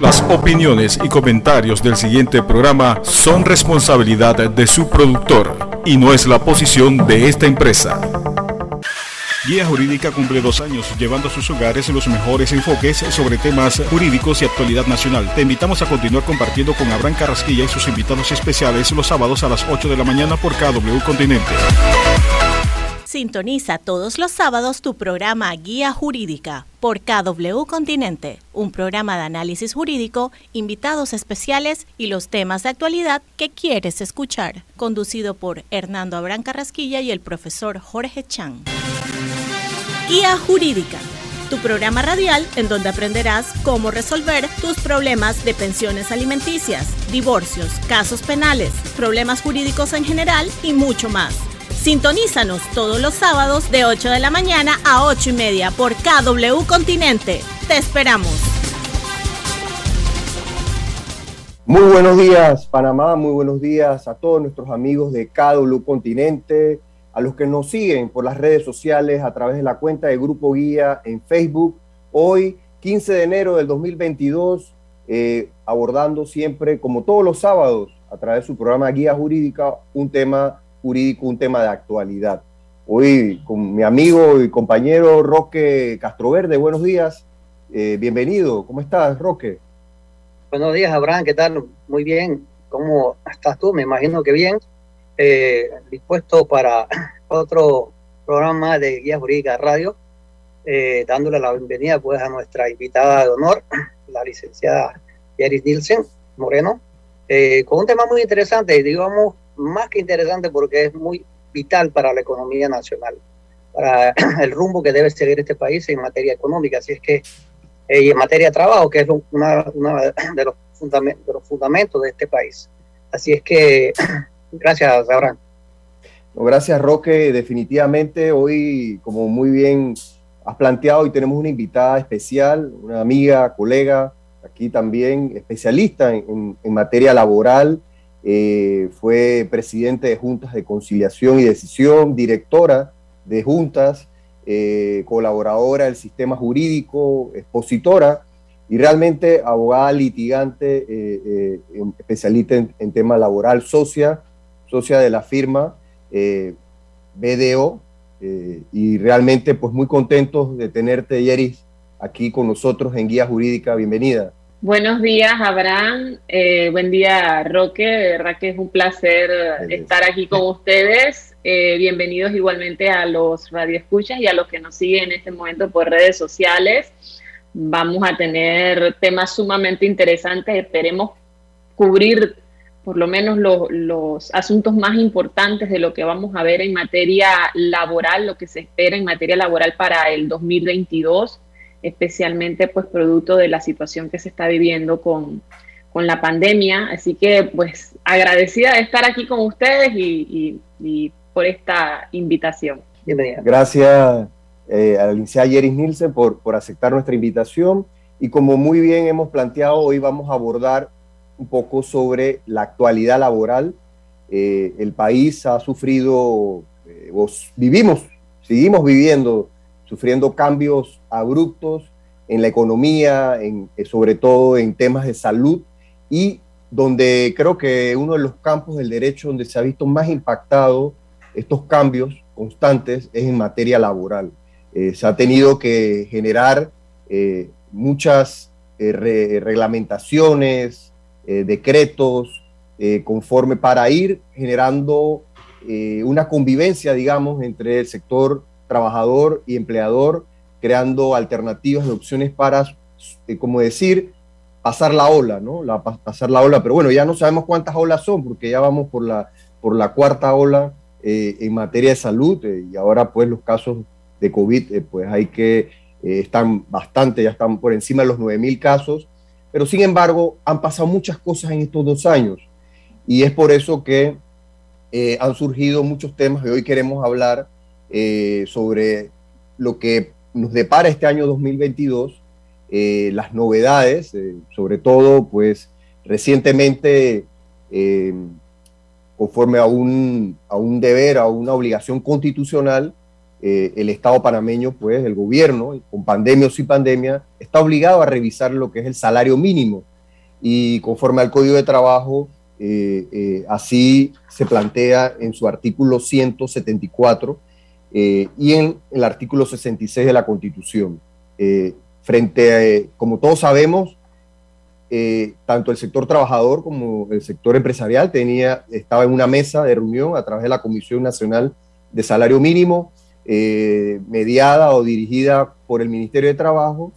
Las opiniones y comentarios del siguiente programa son responsabilidad de su productor y no es la posición de esta empresa. Guía Jurídica cumple dos años llevando a sus hogares los mejores enfoques sobre temas jurídicos y actualidad nacional. Te invitamos a continuar compartiendo con Abraham Carrasquilla y sus invitados especiales los sábados a las 8 de la mañana por KW Continente. Sintoniza todos los sábados tu programa Guía Jurídica por KW Continente, un programa de análisis jurídico, invitados especiales y los temas de actualidad que quieres escuchar, conducido por Hernando Abrán Carrasquilla y el profesor Jorge Chan. Guía Jurídica, tu programa radial en donde aprenderás cómo resolver tus problemas de pensiones alimenticias, divorcios, casos penales, problemas jurídicos en general y mucho más Sintonízanos todos los sábados de 8 de la mañana a 8 y media por KW Continente. Te esperamos. Muy buenos días, Panamá. Muy buenos días a todos nuestros amigos de KW Continente, a los que nos siguen por las redes sociales a través de la cuenta de Grupo Guía en Facebook. Hoy, 15 de enero del 2022, eh, abordando siempre, como todos los sábados, a través de su programa Guía Jurídica, un tema jurídico, un tema de actualidad. Hoy con mi amigo y compañero Roque Castroverde, buenos días, eh, bienvenido, ¿cómo estás Roque? Buenos días Abraham, ¿qué tal? Muy bien, ¿cómo estás tú? Me imagino que bien, eh, dispuesto para otro programa de Guía Jurídica Radio, eh, dándole la bienvenida pues a nuestra invitada de honor, la licenciada Yeris Nielsen Moreno, con un tema muy interesante, digamos, más que interesante porque es muy vital para la economía nacional, para el rumbo que debe seguir este país en materia económica. Así es que, eh, y en materia de trabajo, que es una, de, los fundamentos, de los fundamentos de este país. Así es que, gracias, Abraham. gracias, Roque. Definitivamente, hoy, como muy bien has planteado, hoy tenemos una invitada especial, una amiga, colega, aquí también, especialista en, en materia laboral eh, fue presidente de juntas de conciliación y decisión, directora de juntas, eh, colaboradora del sistema jurídico, expositora y realmente abogada litigante, eh, especialista en, en, tema laboral, socia, socia de la firma BDO y realmente pues muy contentos de tenerte, Yeris, aquí con nosotros en Guía Jurídica. Bienvenida. Buenos días, Abraham. Eh, buen día, Roque. De verdad que es un placer estar aquí con ustedes. Eh, bienvenidos igualmente a los radioescuchas y a los que nos siguen en este momento por redes sociales. Vamos a tener temas sumamente interesantes. Esperemos cubrir por lo menos los asuntos más importantes de lo que vamos a ver en materia laboral, lo que se espera en materia laboral para el 2022 especialmente pues producto de la situación que se está viviendo con, la pandemia. Así que pues agradecida de estar aquí con ustedes y, por esta invitación. Bienvenida. Gracias eh, a la licenciada Yeris Nielsen por, por aceptar nuestra invitación. Y como muy bien hemos planteado, hoy vamos a abordar un poco sobre la actualidad laboral. Eh, el país ha sufrido, eh, vivimos, seguimos viviendo sufriendo cambios abruptos en la economía, en, eh, sobre todo en temas de salud y donde creo que uno de los campos del derecho donde se ha visto más impactado estos cambios constantes es en materia laboral. Eh, se ha tenido que generar eh, muchas reglamentaciones, decretos, conforme para ir generando una convivencia, digamos, entre el sector trabajador y empleador, creando alternativas de opciones para, eh, como decir, pasar la ola, ¿no? Pasar la ola, pero bueno, ya no sabemos cuántas olas son, porque ya vamos por la, por la cuarta ola eh, en materia de salud eh, y ahora pues los casos de COVID, pues hay que, están bastante, ya están por encima de los 9.000 casos, pero sin embargo han pasado muchas cosas en estos dos años. Y es por eso que han surgido muchos temas. Que hoy queremos hablar eh, sobre lo que nos depara este año 2022, eh, las novedades, eh, sobre todo, pues recientemente, conforme a un, a un deber, a una obligación constitucional, el Estado panameño, pues el gobierno, con pandemia o sin pandemia, está obligado a revisar lo que es el salario mínimo. Y conforme al Código de Trabajo, así se plantea en su artículo 174 y en el artículo 66 de la Constitución. frente a, como todos sabemos, tanto el sector trabajador como el sector empresarial tenía, estaba en una mesa de reunión a través de la Comisión Nacional de Salario Mínimo, eh, mediada o dirigida por el Ministerio de Trabajo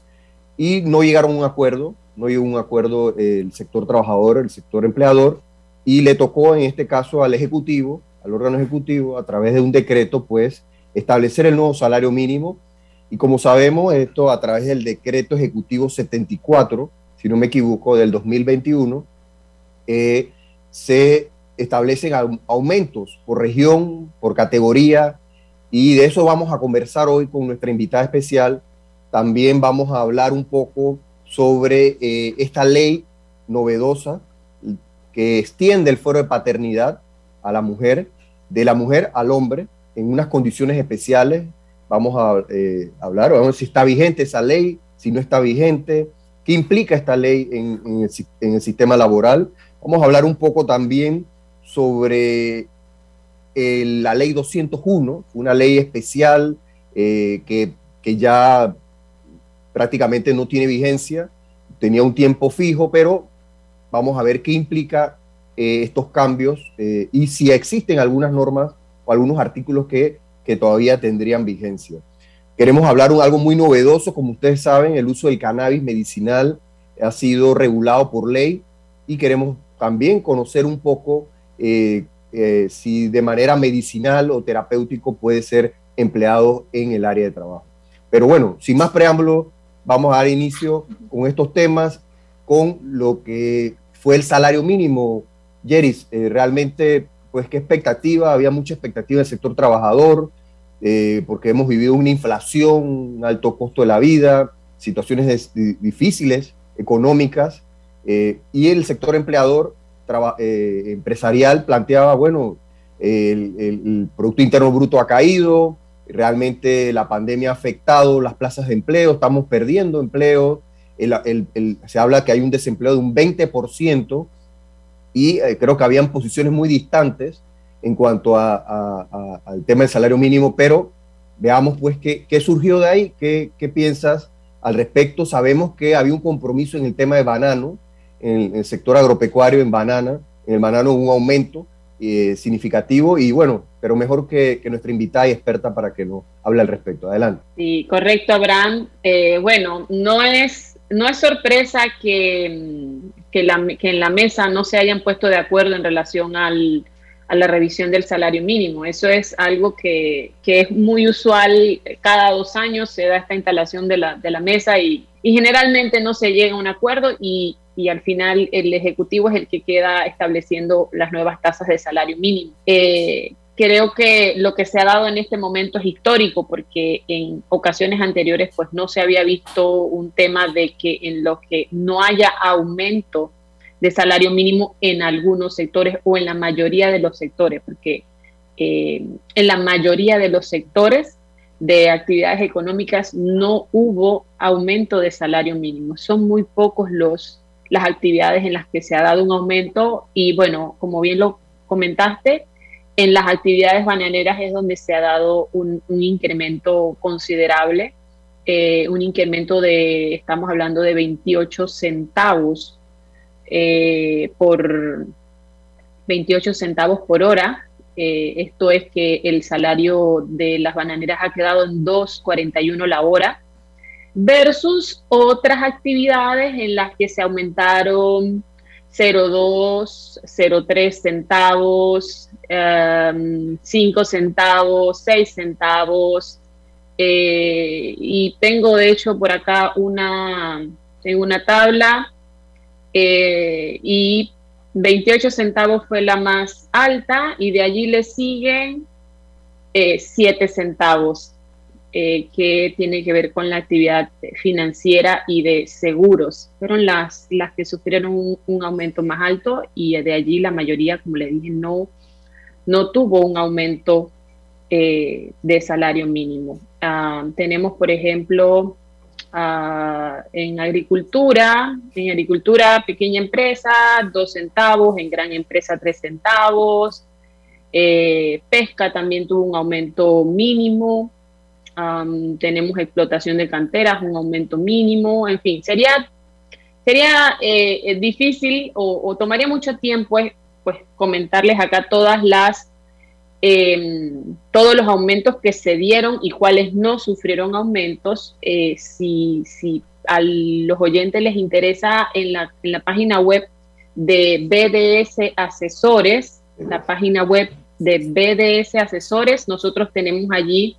y no llegaron a un acuerdo, no llegó a un acuerdo el sector trabajador, el sector empleador, y le tocó en este caso al Ejecutivo, al órgano Ejecutivo, a través de un decreto, pues, establecer el nuevo salario mínimo. Y como sabemos, esto a través del decreto Ejecutivo 74, si no me equivoco, del 2021, eh, se establecen aumentos por región, por categoría, y de eso vamos a conversar hoy con nuestra invitada especial. También vamos a hablar un poco sobre eh, esta ley novedosa que extiende el foro de paternidad a la mujer, de la mujer al hombre, en unas condiciones especiales. Vamos a eh, hablar, vamos a ver si está vigente esa ley, si no está vigente, qué implica esta ley en, el, sistema laboral. Vamos a hablar un poco también sobre la ley 201, una ley especial eh, que, ya prácticamente no tiene vigencia, tenía un tiempo fijo, pero vamos a ver qué implica eh, estos cambios eh, y si existen algunas normas o algunos artículos que, que todavía tendrían vigencia. Queremos hablar de algo muy novedoso, como ustedes saben, el uso del cannabis medicinal ha sido regulado por ley y queremos también conocer un poco eh, si de manera medicinal o terapéutico puede ser empleado en el área de trabajo. Pero bueno, sin más preámbulo, vamos a dar inicio con estos temas, con lo que fue el salario mínimo. Jeris, eh, realmente, pues qué expectativa, había mucha expectativa en el sector trabajador, eh, porque hemos vivido una inflación, un alto costo de la vida, situaciones difíciles económicas, y el sector empleador eh, empresarial planteaba, bueno, el, Producto Interno Bruto ha caído, realmente la pandemia ha afectado las plazas de empleo, estamos perdiendo empleo, se habla que hay un desempleo de un 20% y eh, creo que habían posiciones muy distantes en cuanto al tema del salario mínimo, pero veamos pues qué, surgió de ahí, qué, qué piensas al respecto. Sabemos que había un compromiso en el tema de banano, en, el sector agropecuario, en banana. En el banano un aumento eh, significativo y bueno, pero mejor que, nuestra invitada y experta para que nos hable al respecto. Adelante. Sí, correcto, Abraham. Eh, bueno, no es, no es sorpresa que, que, la, que en la mesa no se hayan puesto de acuerdo en relación al, a la revisión del salario mínimo. Eso es algo que, que, es muy usual. Cada dos años se da esta instalación de la, de la mesa y, y, generalmente no se llega a un acuerdo y, y al final el Ejecutivo es el que queda estableciendo las nuevas tasas de salario mínimo. Eh, creo que lo que se ha dado en este momento es histórico porque en ocasiones anteriores pues no se había visto un tema de que en lo que no haya aumento de salario mínimo en algunos sectores o en la mayoría de los sectores, porque eh, en la mayoría de los sectores de actividades económicas no hubo aumento de salario mínimo. Son muy pocos los las actividades en las que se ha dado un aumento y bueno, como bien lo comentaste, en las actividades bananeras es donde se ha dado un, incremento considerable, eh, un incremento de, estamos hablando de 28 centavos eh, por 28 centavos por hora. Eh, esto es que el salario de las bananeras ha quedado en 2.41 la hora versus otras actividades en las que se aumentaron 0,2, 0,3 centavos, 5 em, centavos, 6 centavos. Eh, y tengo de hecho por acá una, en una tabla eh, y 28 centavos fue la más alta y de allí le siguen 7 eh, centavos. Eh, que tiene que ver con la actividad financiera y de seguros. Fueron las, las que sufrieron un, aumento más alto y de allí la mayoría, como le dije, no, no tuvo un aumento de salario mínimo. Ah, tenemos, por ejemplo, ah, en agricultura, en agricultura, pequeña empresa, dos centavos, en gran empresa, tres centavos. Eh, pesca también tuvo un aumento mínimo. tenemos explotación de canteras, un aumento mínimo. En fin, sería, sería eh, difícil o, tomaría mucho tiempo pues, comentarles acá todas las Em, todos los aumentos que se dieron y cuáles no sufrieron aumentos. Eh, si, si, a los oyentes les interesa en la, en la página web de BDS Asesores, la página web de BDS Asesores, nosotros tenemos allí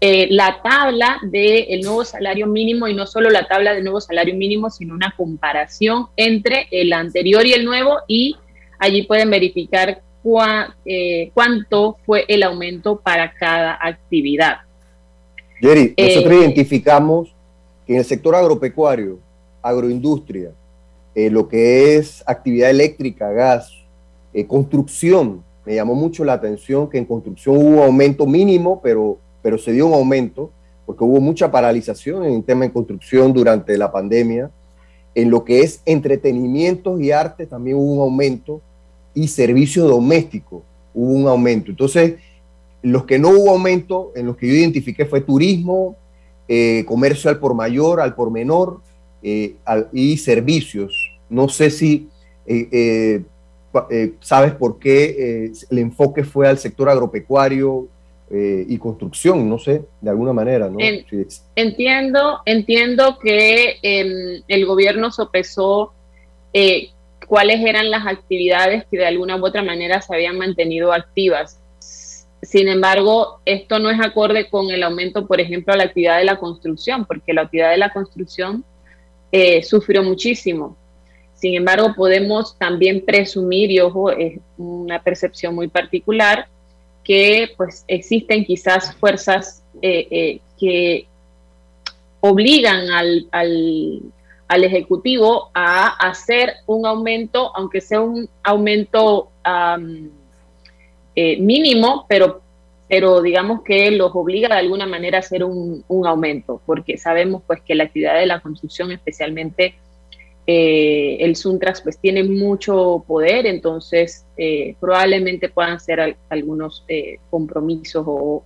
eh, la tabla del nuevo salario mínimo y no solo la tabla del nuevo salario mínimo, sino una comparación entre el anterior y el nuevo y allí pueden verificar eh, cuánto fue el aumento para cada actividad. Jerry, eh, nosotros identificamos que en el sector agropecuario, agroindustria, eh, lo que es actividad eléctrica, gas, construcción, me llamó mucho la atención que en construcción hubo un aumento mínimo, pero, pero se dio un aumento, porque hubo mucha paralización en el tema de construcción durante la pandemia. En lo que es entretenimiento y arte también hubo un aumento y servicio doméstico hubo un aumento. Entonces, los que no hubo aumento, en los que yo identifiqué fue turismo, eh, comercio al por mayor, al por menor eh, y servicios. No sé si eh, sabes por qué el enfoque fue al sector agropecuario y construcción, no sé, de alguna manera. ¿no? entiendo, entiendo que em, el gobierno sopesó cuáles eran las actividades que de alguna u otra manera se habían mantenido activas. Sin embargo, esto no es acorde con el aumento, por ejemplo, de la actividad de la construcción, porque la actividad de la construcción eh, sufrió muchísimo. Sin embargo, podemos también presumir, y ojo, es una percepción muy particular, que pues existen quizás fuerzas eh, eh, que obligan al, al Ejecutivo a hacer un aumento, aunque sea un aumento eh, mínimo, pero, pero digamos que los obliga de alguna manera a hacer un, aumento, porque sabemos pues que la actividad de la construcción, especialmente eh, el Suntras, pues tiene mucho poder, entonces eh, probablemente puedan ser algunos compromisos o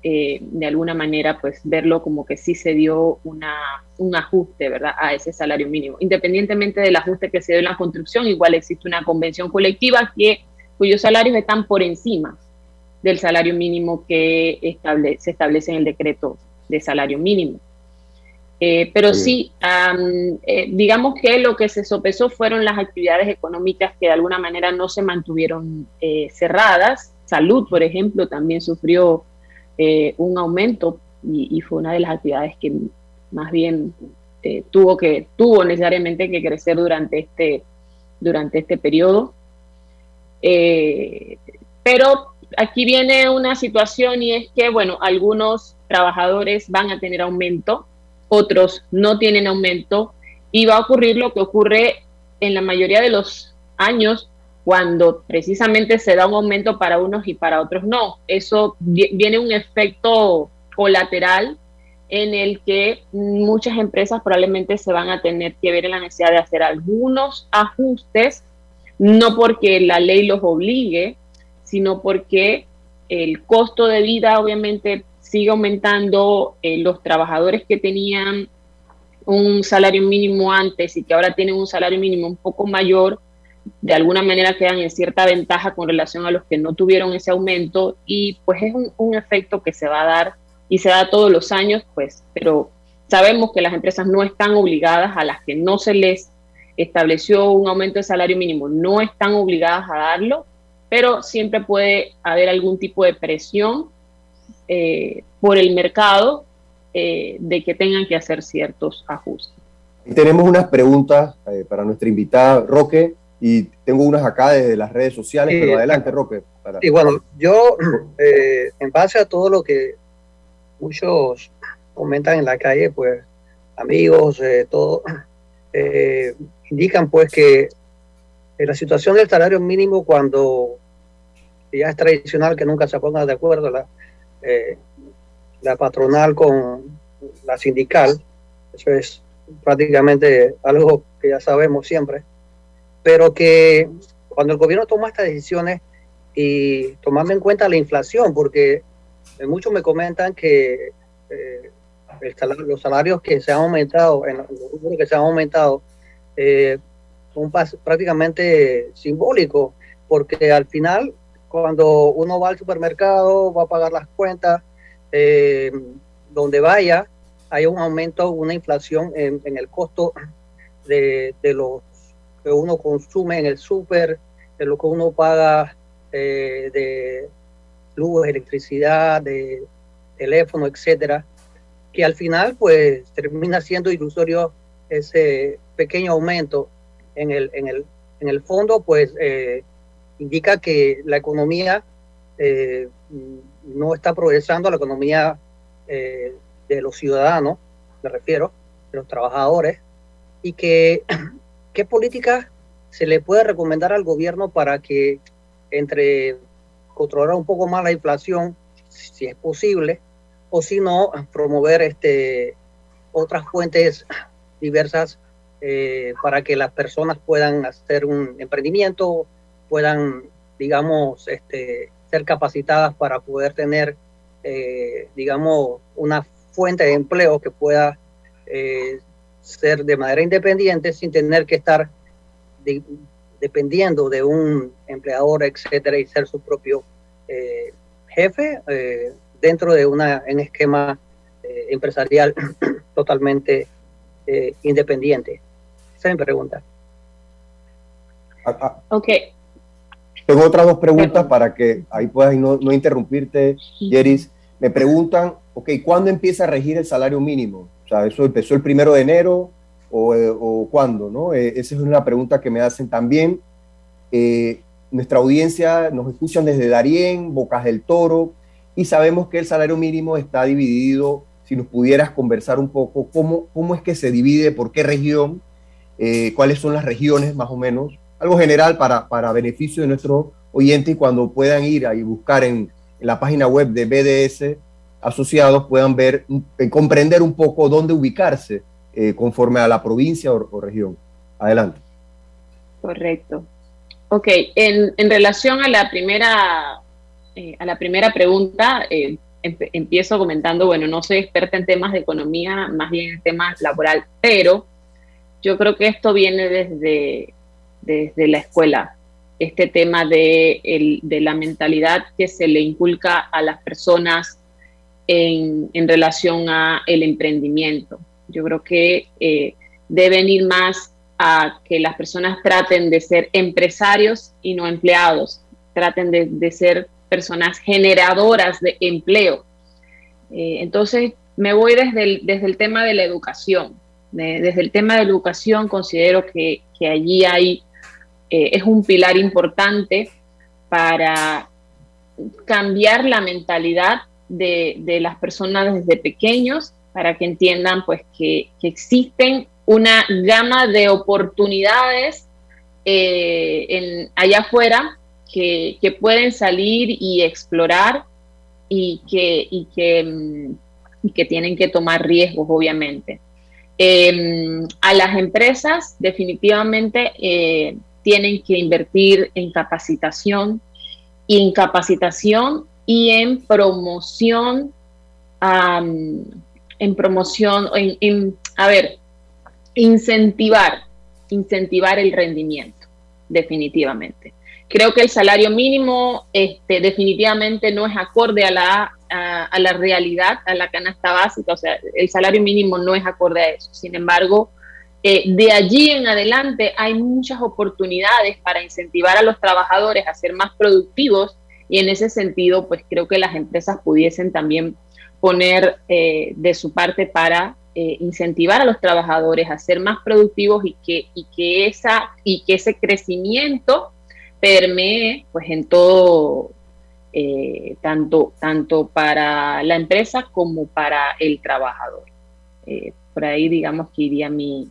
eh, de alguna manera pues verlo como que sí se dio una, un ajuste, ¿verdad? A ese salario mínimo. Independientemente del ajuste que se dio en la construcción, igual existe una convención colectiva que, cuyos salarios están por encima del salario mínimo que se establece en el decreto de salario mínimo. Eh, pero sí, eh, digamos que lo que se sopesó fueron las actividades económicas que de alguna manera no se mantuvieron cerradas. Salud, por ejemplo, también sufrió eh, un aumento y, fue una de las actividades que más bien eh, tuvo que tuvo necesariamente que crecer durante este durante este periodo. Eh, pero aquí viene una situación y es que bueno algunos trabajadores van a tener aumento otros no tienen aumento y va a ocurrir lo que ocurre en la mayoría de los años cuando precisamente se da un aumento para unos y para otros no. Eso viene un efecto colateral en el que muchas empresas probablemente se van a tener que ver en la necesidad de hacer algunos ajustes, no porque la ley los obligue, sino porque el costo de vida obviamente sigue aumentando, eh, los trabajadores que tenían un salario mínimo antes y que ahora tienen un salario mínimo un poco mayor, de alguna manera quedan en cierta ventaja con relación a los que no tuvieron ese aumento y pues es un, efecto que se va a dar y se da todos los años, pues, pero sabemos que las empresas no están obligadas a las que no se les estableció un aumento de salario mínimo, no están obligadas a darlo, pero siempre puede haber algún tipo de presión eh, por el mercado eh, de que tengan que hacer ciertos ajustes. tenemos unas preguntas eh, para nuestra invitada, Roque y tengo unas acá desde las redes sociales, pero adelante, Roque. Y bueno, yo, eh, en base a todo lo que muchos comentan en la calle, pues amigos, eh, todo, eh, indican pues que la situación del salario mínimo cuando ya es tradicional que nunca se ponga de acuerdo la, eh, la patronal con la sindical. Eso es prácticamente algo que ya sabemos siempre. Pero que cuando el gobierno toma estas decisiones y tomando en cuenta la inflación, porque muchos me comentan que eh, los salarios que se han aumentado, en los que se han aumentado, eh, son prácticamente simbólicos, porque al final, cuando uno va al supermercado, va a pagar las cuentas, eh, donde vaya, hay un aumento, una inflación en, el costo de, de, los que uno consume en el súper, de lo que uno paga eh, de luz, electricidad, de teléfono, etcétera, que al final pues termina siendo ilusorio ese pequeño aumento en el, en el, en el fondo, pues eh, indica que la economía eh, no está progresando, la economía de los ciudadanos, me refiero, de los trabajadores, y que qué políticas se le puede recomendar al gobierno para que entre controlar un poco más la inflación, si es posible, o si no, promover este, otras fuentes diversas eh, para que las personas puedan hacer un emprendimiento, puedan, digamos, este, ser capacitadas para poder tener, eh, digamos, una fuente de empleo que pueda eh, ser de manera independiente sin tener que estar dependiendo de un empleador, etcétera, y ser su propio jefe dentro de una, un esquema empresarial totalmente independiente. Esa es mi pregunta. Ah, ah. Ok. Tengo otras dos preguntas para que ahí puedas no, no interrumpirte, Yeris. Me preguntan, ok, ¿cuándo empieza a regir el salario mínimo? O sea, ¿eso empezó el primero de enero o, eh, o cuándo? ¿no? Eh, esa es una pregunta que me hacen también. Eh, nuestra audiencia nos escuchan desde Darién, Bocas del Toro, y sabemos que el salario mínimo está dividido. Si nos pudieras conversar un poco, ¿cómo, cómo es que se divide, por qué región? Eh, cuáles son las regiones más o menos, algo general para, para beneficio de nuestros oyentes y cuando puedan ir y buscar en, la página web de BDS asociados puedan ver, eh, comprender un poco dónde ubicarse eh, conforme a la provincia o, región. Adelante. Correcto. Ok, en, relación a la primera, a la primera pregunta, empiezo comentando, bueno, no soy experta en temas de economía, más bien en temas laboral, pero yo creo que esto viene desde, desde la escuela, este tema de, la mentalidad que se le inculca a las personas en, relación a el emprendimiento. Yo creo que eh, deben ir más a que las personas traten de ser empresarios y no empleados, traten de, ser personas generadoras de empleo. Eh, entonces, me voy desde desde el tema de la educación desde el tema de educación considero que, allí hay, eh, es un pilar importante para cambiar la mentalidad de, las personas desde pequeños para que entiendan pues que, existen una gama de oportunidades eh, allá afuera que, pueden salir y explorar y que, y que, mm, que tienen que tomar riesgos, obviamente. Em, a las empresas definitivamente eh, tienen que invertir en capacitación, en y en promoción, en promoción, en, a ver, incentivar, incentivar el rendimiento, definitivamente. Creo que el salario mínimo este, definitivamente no es acorde a la a, la realidad, a la canasta básica, o sea, el salario mínimo no es acorde a eso. Sin embargo, eh, de allí en adelante hay muchas oportunidades para incentivar a los trabajadores a ser más productivos y en ese sentido, pues creo que las empresas pudiesen también poner eh, de su parte para eh, incentivar a los trabajadores a ser más productivos y que, y que, esa, y que ese crecimiento permee pues en todo tanto, tanto para la empresa como para el trabajador. Por ahí digamos que iría mi,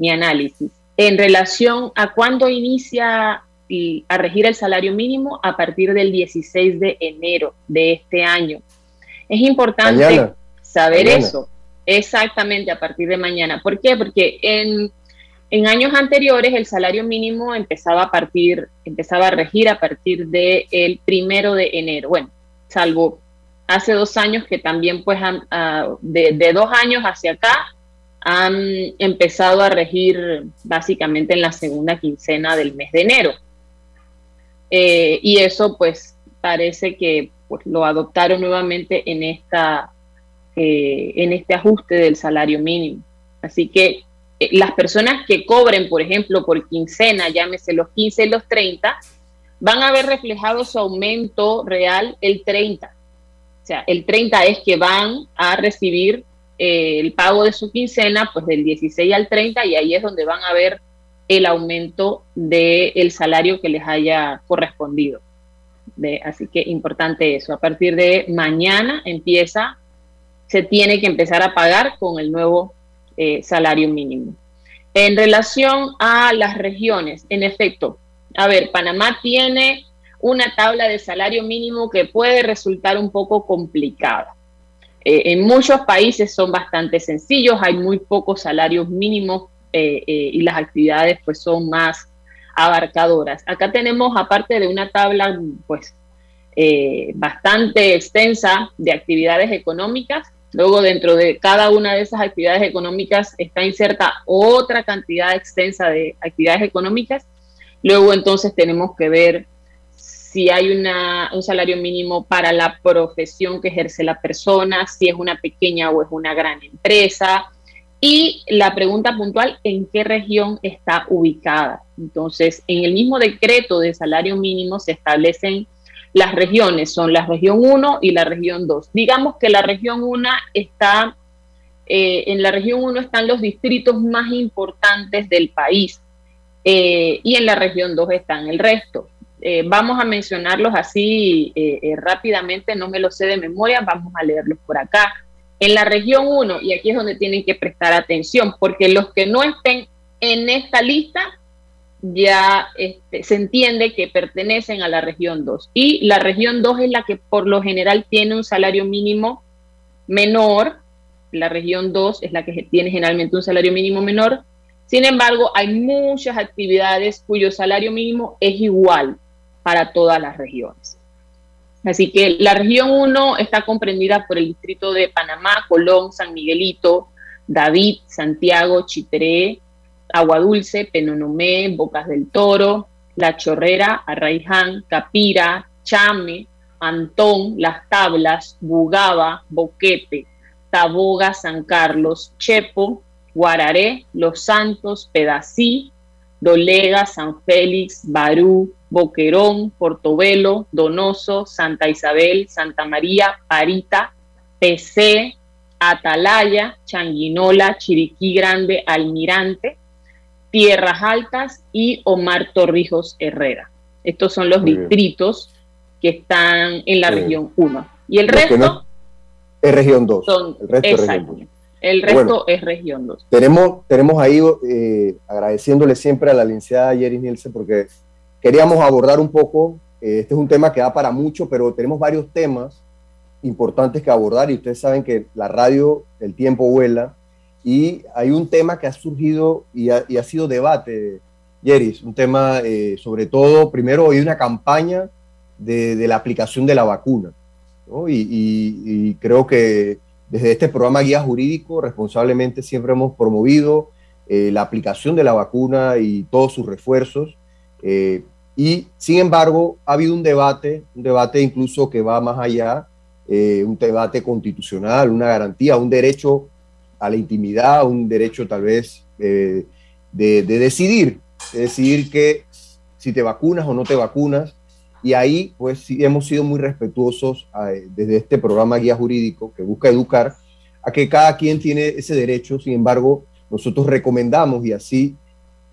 mi, análisis. En relación a cuándo inicia a regir el salario mínimo a partir del 16 de enero de este año. Es importante saber eso. Exactamente, a partir de mañana. ¿Por qué? Porque en, en, años anteriores el salario mínimo empezaba a partir, empezaba a regir a partir del el primero de enero. Bueno, salvo hace dos años que también, pues, ah, de, de, dos años hacia acá, han empezado a regir básicamente en la segunda quincena del mes de enero. Eh, y eso, pues, parece que pues, lo adoptaron nuevamente en esta eh, en este ajuste del salario mínimo. Así que eh, las personas que cobren, por ejemplo, por quincena, llámese los 15 y los 30, van a ver reflejado su aumento real el 30. O sea, el 30 es que van a recibir eh, el pago de su quincena, pues del 16 al 30, y ahí es donde van a ver el aumento del salario que les haya correspondido. así que importante eso. A partir de mañana empieza se tiene que empezar a pagar con el nuevo eh, salario mínimo. En relación a las regiones, en efecto, a ver, Panamá tiene una tabla de salario mínimo que puede resultar un poco complicada. Eh, en muchos países son bastante sencillos, hay muy pocos salarios mínimos eh, y las actividades pues son más abarcadoras. Acá tenemos, aparte de una tabla pues bastante extensa de actividades económicas, Luego, dentro de cada una de esas actividades económicas está inserta otra cantidad extensa de actividades económicas. Luego, entonces, tenemos que ver si hay un salario mínimo para la profesión que ejerce la persona, si es una pequeña o es una gran empresa. Y la pregunta puntual, ¿en qué región está ubicada? Entonces, en el mismo decreto de salario mínimo se establecen las regiones son la región 1 y la región 2. Digamos que la región 1 está, eh, en la región 1 están los distritos más importantes del país eh, y en la región 2 están el resto. Eh, vamos a mencionarlos así rápidamente, no me lo sé de memoria, vamos a leerlos por acá. En la región 1, y aquí es donde tienen que prestar atención, porque los que no estén en esta lista ya este, se entiende que pertenecen a la región 2. Y la región 2 es la que por lo general tiene un salario mínimo menor. La región 2 es la que tiene generalmente un salario mínimo menor. Sin embargo, hay muchas actividades cuyo salario mínimo es igual para todas las regiones. Así que la región 1 está comprendida por el distrito de Panamá, Colón, San Miguelito, David, Santiago, Chitré, Agua Dulce, Penonomé, Bocas del Toro, La Chorrera, Arraiján, Capira, Chame, Antón, Las Tablas, Bugaba, Boquete, Taboga, San Carlos, Chepo, Guararé, Los Santos, Pedací, Dolega, San Félix, Barú, Boquerón, Portobelo, Donoso, Santa Isabel, Santa María, Parita, PC, Atalaya, Changuinola, Chiriquí Grande, Almirante, Tierras Altas y Omar Torrijos Herrera. Estos son los distritos que están en la región 1. Y el resto es región 2. el resto es región 2. El resto es región 2. Tenemos, tenemos ahí, eh, agradeciéndole siempre a la licenciada Jerry Nielsen, porque queríamos abordar un poco, eh, este es un tema que da para mucho, pero tenemos varios temas importantes que abordar y ustedes saben que la radio, el tiempo vuela, y hay un tema que ha surgido y ha, sido debate, Yeris, un tema eh, sobre todo, primero hay una campaña de, la aplicación de la vacuna. Y, creo que desde este programa Guía Jurídico responsablemente siempre hemos promovido eh, la aplicación de la vacuna y todos sus refuerzos. Eh, y sin embargo, ha habido un debate, un debate incluso que va más allá, un debate constitucional, una garantía, un derecho a la intimidad, un derecho tal vez eh, de, decidir, de decidir que si te vacunas o no te vacunas. Y ahí, pues sí, hemos sido muy respetuosos desde este programa Guía Jurídico que busca educar a que cada quien tiene ese derecho. Sin embargo, nosotros recomendamos, y así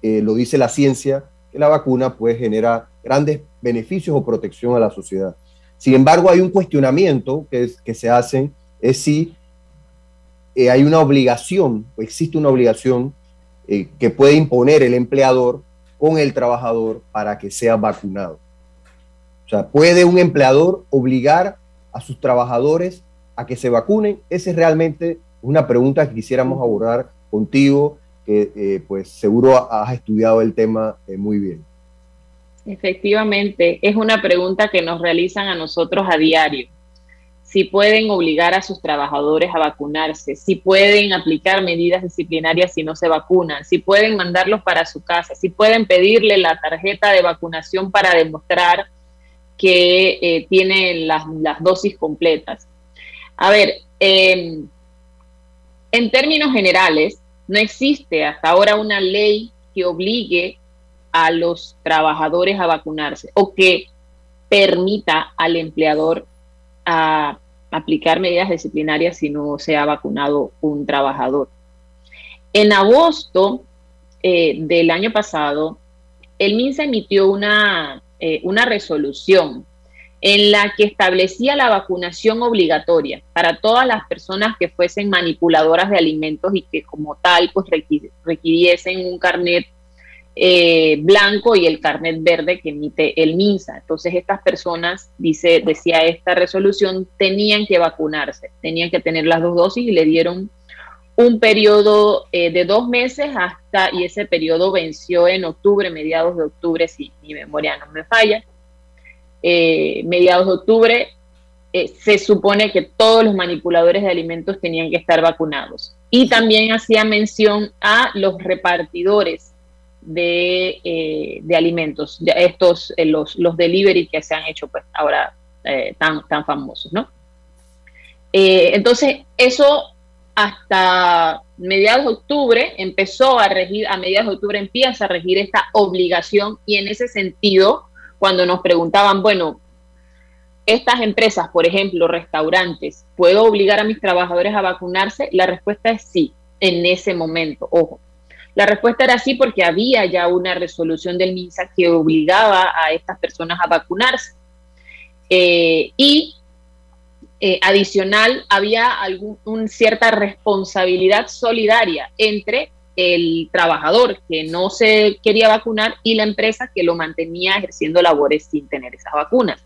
eh, lo dice la ciencia, que la vacuna pues genera grandes beneficios o protección a la sociedad. Sin embargo, hay un cuestionamiento que, se hace, es si eh, hay una obligación, existe una obligación eh, que puede imponer el empleador con el trabajador para que sea vacunado. O sea, ¿puede un empleador obligar a sus trabajadores a que se vacunen? Esa es realmente una pregunta que quisiéramos abordar contigo, que eh, pues seguro has estudiado el tema eh, muy bien. Efectivamente, es una pregunta que nos realizan a nosotros a diario si pueden obligar a sus trabajadores a vacunarse, si pueden aplicar medidas disciplinarias si no se vacunan, si pueden mandarlos para su casa, si pueden pedirle la tarjeta de vacunación para demostrar que eh, tienen las, dosis completas. A ver, em, en términos generales, no existe hasta ahora una ley que obligue a los trabajadores a vacunarse o que permita al empleador a aplicar medidas disciplinarias si no se ha vacunado un trabajador. En agosto eh, del año pasado, el MINSA emitió una, eh, una resolución en la que establecía la vacunación obligatoria para todas las personas que fuesen manipuladoras de alimentos y que como tal pues requiriesen un carnet eh, blanco y el carnet verde que emite el MINSA. Entonces estas personas, dice, decía esta resolución, tenían que vacunarse, tenían que tener las dos dosis y le dieron un periodo eh, de dos meses hasta, y ese periodo venció en octubre, mediados de octubre, si mi memoria no me falla. Eh, mediados de octubre se supone que todos los manipuladores de alimentos tenían que estar vacunados. Y también hacía mención a los repartidores eh, de, alimentos, estos, eh, los, los delivery que se han hecho pues ahora eh, tan, tan famosos, ¿no? entonces, eso hasta mediados de octubre empezó a regir, a mediados de octubre empieza a regir esta obligación y en ese sentido, cuando nos preguntaban, bueno, estas empresas, por ejemplo, restaurantes, ¿puedo obligar a mis trabajadores a vacunarse? La respuesta es sí, en ese momento, ojo. La respuesta era sí porque había ya una resolución del MINSA que obligaba a estas personas a vacunarse. Eh, y eh, adicional, había una cierta responsabilidad solidaria entre el trabajador que no se quería vacunar y la empresa que lo mantenía ejerciendo labores sin tener esas vacunas.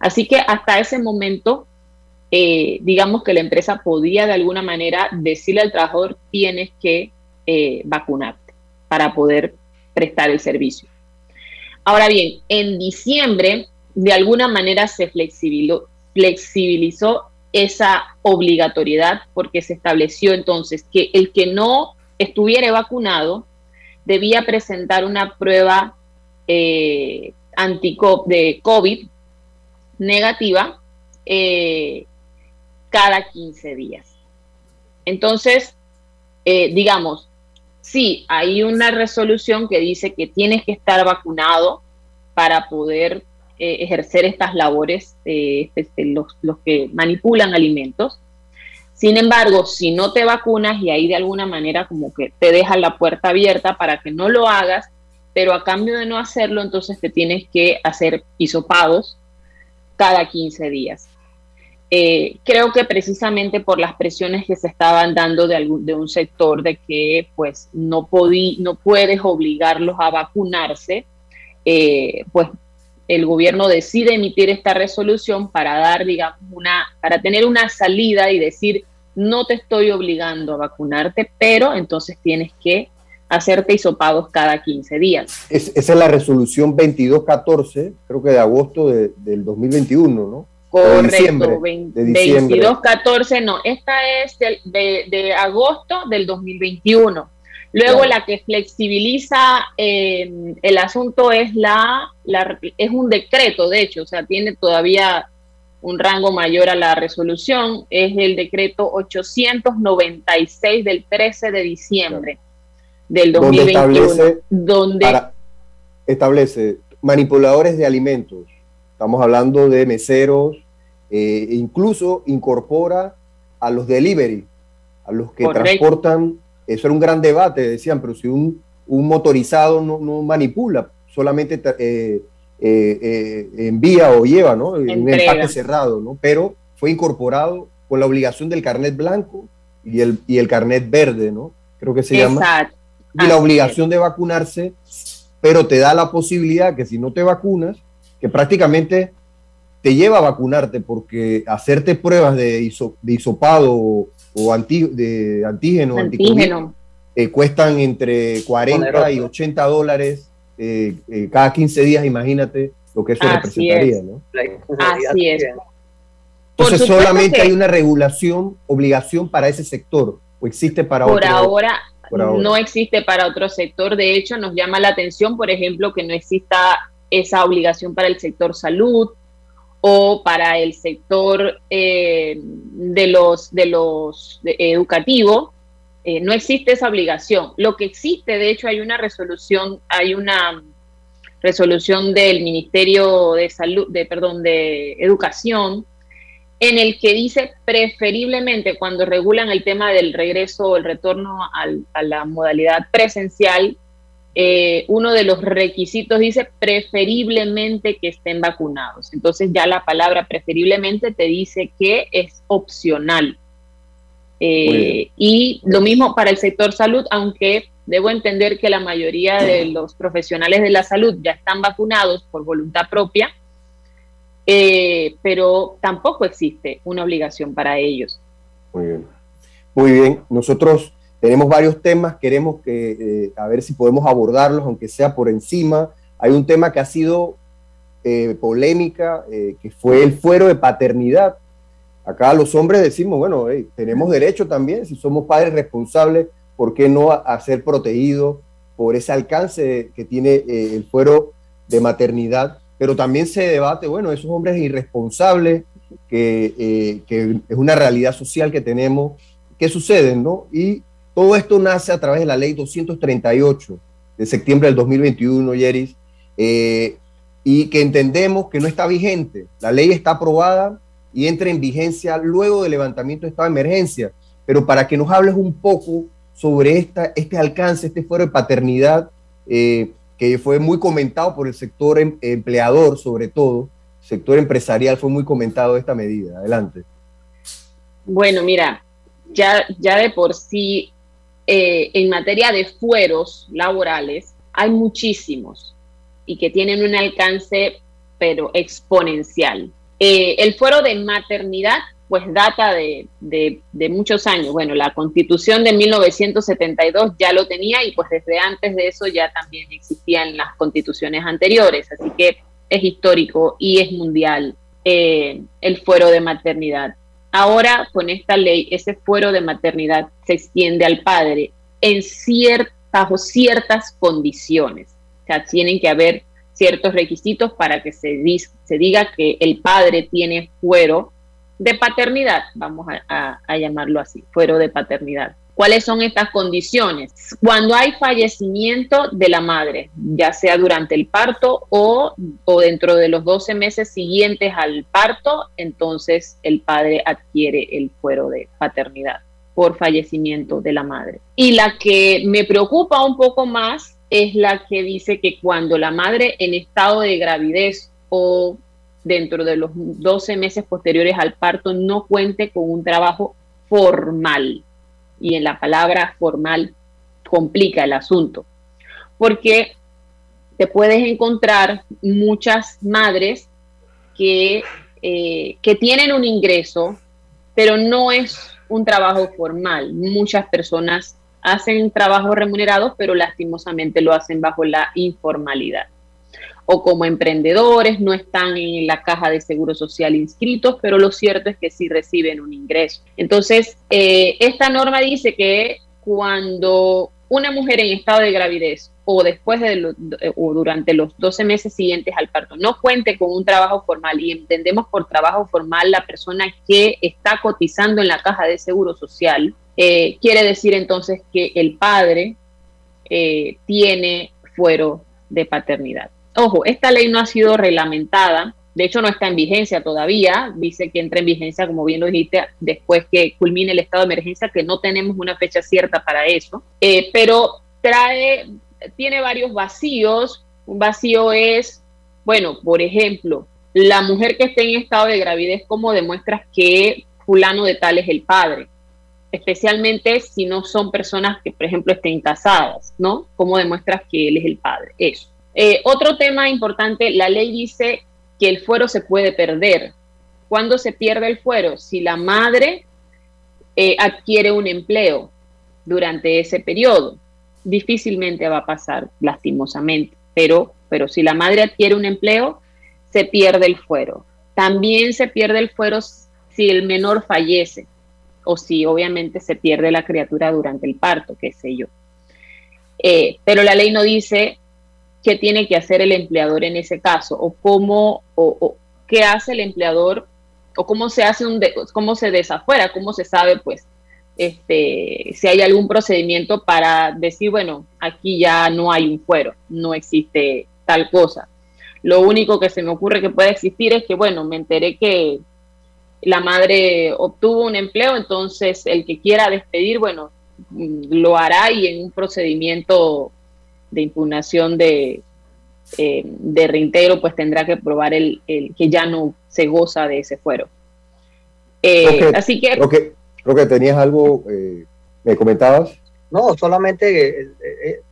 Así que hasta ese momento, eh, digamos que la empresa podía de alguna manera decirle al trabajador, tienes que eh, vacunarte para poder prestar el servicio. Ahora bien, en diciembre de alguna manera se flexibilizó, flexibilizó esa obligatoriedad porque se estableció entonces que el que no estuviera vacunado debía presentar una prueba eh, de COVID negativa eh, cada 15 días. Entonces, eh, digamos, sí, hay una resolución que dice que tienes que estar vacunado para poder eh, ejercer estas labores, eh, este, los, que manipulan alimentos. Sin embargo, si no te vacunas y ahí de alguna manera como que te dejan la puerta abierta para que no lo hagas, pero a cambio de no hacerlo, entonces te tienes que hacer hisopados cada 15 días. Eh, creo que precisamente por las presiones que se estaban dando de, de un sector de que pues no, podí, no puedes obligarlos a vacunarse, eh, pues el gobierno decide emitir esta resolución para dar, digamos, una, para tener una salida y decir, no te estoy obligando a vacunarte, pero entonces tienes que hacerte hisopados cada 15 días. esa es la resolución 2214, creo que de agosto del 2021, ¿no? Correcto, 22, 14, no, esta es de, agosto del 2021. Luego la que flexibiliza em, el asunto es la, es un decreto, de hecho, o sea, tiene todavía un rango mayor a la resolución, es el decreto 896 del 13 de diciembre del 2021, donde establece manipuladores de alimentos, Estamos hablando de meseros, eh, incluso incorpora a los delivery, a los que transportan. Eso era un gran debate, decían, pero si un, motorizado no, manipula, solamente eh, eh, envía o lleva, ¿no? En un empaque cerrado, ¿no? Pero fue incorporado con la obligación del carnet blanco y el, y el carnet verde, ¿no? Creo que se llama. Y la obligación de vacunarse pero te da la posibilidad que si no te vacunas, que prácticamente te lleva a vacunarte, porque hacerte pruebas de, iso, o, de antígeno, antígeno. Eh, cuestan entre 40 y 80 dólares eh, eh, cada 15 días, imagínate lo que eso representaría, ¿no? Así es. Entonces solamente hay una regulación, obligación para ese sector, o existe para por Ahora, por ahora no existe para otro sector. De hecho, nos llama la atención, por ejemplo, que no exista esa obligación para el sector salud o para el sector eh, de los de los educativo. Eh, no existe esa obligación. Lo que existe, de hecho, hay una resolución, hay una resolución del Ministerio de Salud, de perdón, de Educación en el que dice preferiblemente cuando regulan el tema del regreso o el retorno a la modalidad presencial, eh, uno de los requisitos dice preferiblemente que estén vacunados. Entonces ya la palabra preferiblemente te dice que es opcional. Eh, y lo mismo para el sector salud, aunque debo entender que la mayoría de los profesionales de la salud ya están vacunados por voluntad propia, eh, pero tampoco existe una obligación para ellos. Muy bien. Muy bien. Nosotros tenemos varios temas, queremos que, eh, a ver si podemos abordarlos, aunque sea por encima. Hay un tema que ha sido eh, polémica, que fue el fuero de paternidad. Acá los hombres decimos, bueno, tenemos derecho también, si somos padres responsables, ¿por qué no a, ser protegidos por ese alcance que tiene el fuero de maternidad? pero también se debate, bueno, esos hombres irresponsables, que, eh, que, es una realidad social que tenemos, ¿qué sucede, no? Y todo esto nace a través de la ley 238 de septiembre del 2021, Yeris, eh, y que entendemos que no está vigente. La ley está aprobada y entra en vigencia luego del levantamiento de estado de emergencia, pero para que nos hables un poco sobre este alcance, este fuero de paternidad, eh, que fue muy comentado por el sector em, empleador, sobre todo, sector empresarial fue muy comentado esta medida. Adelante. Bueno, mira, ya de por sí, eh, en materia de fueros laborales, hay muchísimos y que tienen un alcance, pero exponencial. Eh, el fuero de maternidad pues data de, muchos años. Bueno, la constitución de 1972 ya lo tenía y pues desde antes de eso ya también existían las constituciones anteriores, así que es histórico y es mundial eh, el fuero de maternidad. Ahora con esta ley ese fuero de maternidad se extiende al padre en bajo ciertas condiciones. O sea, tienen que haber ciertos requisitos para que se, se diga que el padre tiene fuero de paternidad, vamos a, llamarlo así, fuero de paternidad. ¿Cuáles son estas condiciones? Cuando hay fallecimiento de la madre, ya sea durante el parto o, dentro de los 12 meses siguientes al parto, entonces el padre adquiere el fuero de paternidad por fallecimiento de la madre. Y la que me preocupa un poco más es la que dice que cuando la madre en estado de gravidez o dentro de los 12 meses posteriores al parto no cuente con un trabajo formal. Y en la palabra formal complica el asunto, porque te puedes encontrar muchas madres que, eh, que tienen un ingreso, pero no es un trabajo formal. Muchas personas hacen trabajos remunerados, pero lastimosamente lo hacen bajo la informalidad o como emprendedores, no están en la caja de seguro social inscritos, pero lo cierto es que sí reciben un ingreso. Entonces, eh, esta norma dice que cuando una mujer en estado de gravidez o después de o durante los 12 meses siguientes al parto no cuente con un trabajo formal y entendemos por trabajo formal la persona que está cotizando en la caja de seguro social, eh, quiere decir entonces que el padre eh, tiene fuero de paternidad. Ojo, esta ley no ha sido reglamentada, de hecho no está en vigencia todavía, dice que entra en vigencia, como bien lo dijiste, después que culmine el estado de emergencia, que no tenemos una fecha cierta para eso, eh, pero trae, tiene varios vacíos. Un vacío es, bueno, por ejemplo, la mujer que esté en estado de gravidez, ¿cómo demuestras que fulano de tal es el padre? especialmente si no son personas que, por ejemplo, estén casadas, ¿no? ¿Cómo demuestras que él es el padre? Eso. Eh, otro tema importante, la ley dice que el fuero se puede perder. ¿Cuándo se pierde el fuero? Si la madre eh, adquiere un empleo durante ese periodo. Difícilmente va a pasar, lastimosamente, pero, pero si la madre adquiere un empleo, se pierde el fuero. También se pierde el fuero si el menor fallece o si obviamente se pierde la criatura durante el parto, qué sé yo. Eh, pero la ley no dice qué tiene que hacer el empleador en ese caso o cómo o, qué hace el empleador o cómo se hace un cómo se desafuera, cómo se sabe pues este si hay algún procedimiento para decir, bueno, aquí ya no hay un fuero, no existe tal cosa. Lo único que se me ocurre que puede existir es que, bueno, me enteré que la madre obtuvo un empleo, entonces el que quiera despedir, bueno, mm, lo hará y en un procedimiento de impugnación de, eh, de reintegro, pues tendrá que probar el, que ya no se goza de ese fuero. Eh, así que... Creo que, tenías algo, eh, me comentabas. No, solamente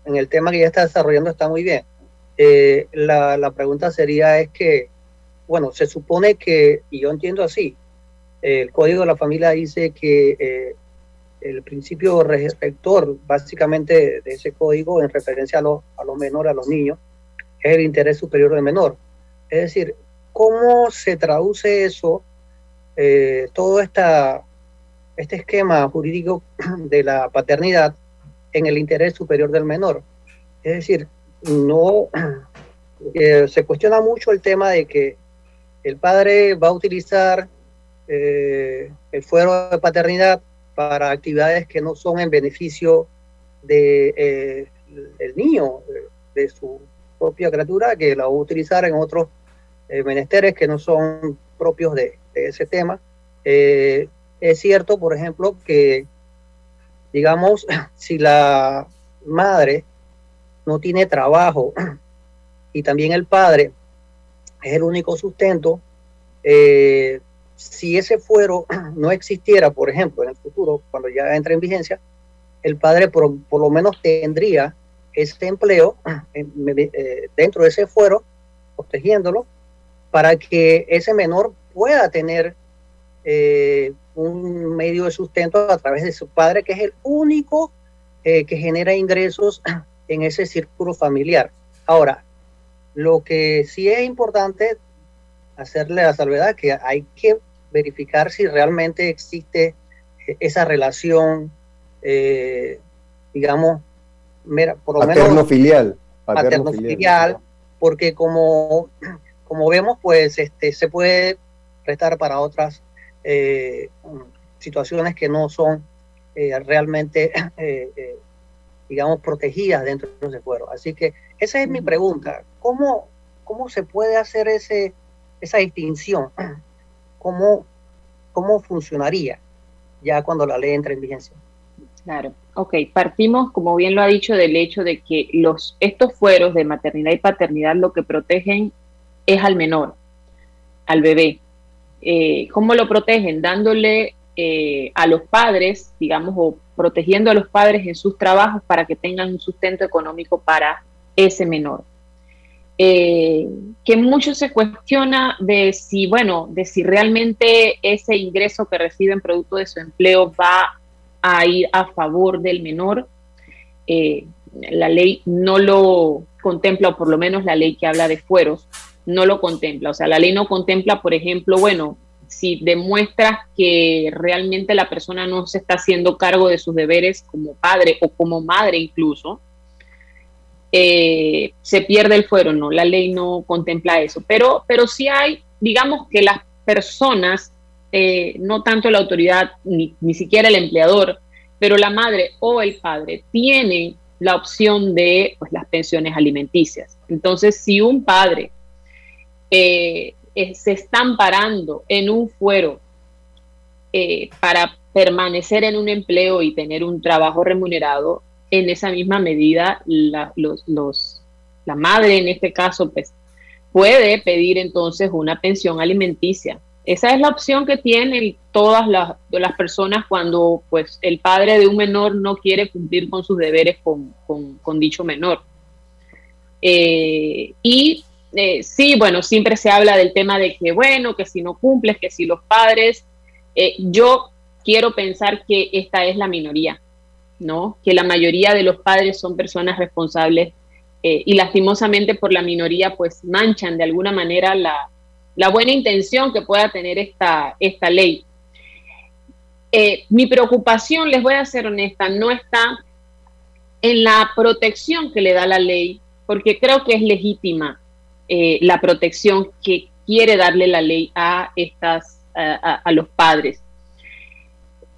en el tema que ya está desarrollando está muy bien. la, la pregunta sería es que, bueno, se supone que, y yo entiendo así, el Código de la Familia dice que eh, el principio rector, básicamente, de ese código en referencia a los a lo menores, a los niños, es el interés superior del menor. Es decir, ¿cómo se traduce eso, eh, todo esta, este esquema jurídico de la paternidad en el interés superior del menor? Es decir, no eh, se cuestiona mucho el tema de que el padre va a utilizar eh, el fuero de paternidad para actividades que no son en beneficio eh, el niño, de su propia criatura, que la va a utilizar en otros eh, menesteres que no son propios de, ese tema. es cierto, por ejemplo, que, digamos, si la madre no tiene trabajo y también el padre es el único sustento, eh, si ese fuero no existiera, por ejemplo, en el futuro, cuando ya entre en vigencia, el padre por, lo menos tendría ese empleo eh, dentro de ese fuero, protegiéndolo, para que ese menor pueda tener eh, un medio de sustento a través de su padre, que es el único eh, que genera ingresos en ese círculo familiar. Ahora, lo que sí es importante hacerle la salvedad que hay que verificar si realmente existe esa relación, eh, digamos, por lo menos filial, paterno filial, porque como, como vemos, pues este, se puede prestar para otras eh, situaciones que no son realmente, digamos, protegidas dentro de ese fuero. Así que esa es mi pregunta. ¿Cómo, cómo se puede hacer ese, esa distinción cómo, cómo funcionaría ya cuando la ley entra en vigencia. Claro, ok, partimos, como bien lo ha dicho, del hecho de que los, estos fueros de maternidad y paternidad lo que protegen es al menor, al bebé. Eh, ¿Cómo lo protegen? Dándole eh, a los padres, digamos, o protegiendo a los padres en sus trabajos para que tengan un sustento económico para ese menor. Eh, que mucho se cuestiona de si, bueno, de si realmente ese ingreso que reciben producto de su empleo va a ir a favor del menor. Eh, la ley no lo contempla, o por lo menos la ley que habla de fueros, no lo contempla. O sea, la ley no contempla, por ejemplo, bueno, si demuestras que realmente la persona no se está haciendo cargo de sus deberes como padre o como madre incluso, eh, se pierde el fuero, no, la ley no contempla eso, pero, pero sí hay, digamos que las personas, eh, no tanto la autoridad, ni, siquiera el empleador, pero la madre o el padre tienen la opción de pues, las pensiones alimenticias. Entonces, si un padre eh, se está amparando en un fuero para permanecer en un empleo y tener un trabajo remunerado, en esa misma medida la, los, la madre en este caso pues puede pedir entonces una pensión alimenticia Esa es la opción que tienen todas las, personas cuando pues, el padre de un menor no quiere cumplir con sus deberes con, dicho menor. Eh, y eh, sí, bueno, siempre se habla del tema de que, bueno, que si no cumples, que si los padres, eh, yo quiero pensar que esta es la minoría, ¿no? Que la mayoría de los padres son personas responsables y lastimosamente por la minoría pues manchan de alguna manera la, buena intención que pueda tener esta, esta ley. Eh, mi preocupación, les voy a ser honesta, no está en la protección que le da la ley, porque creo que es legítima eh, la protección que quiere darle la ley a, estas, a, los padres.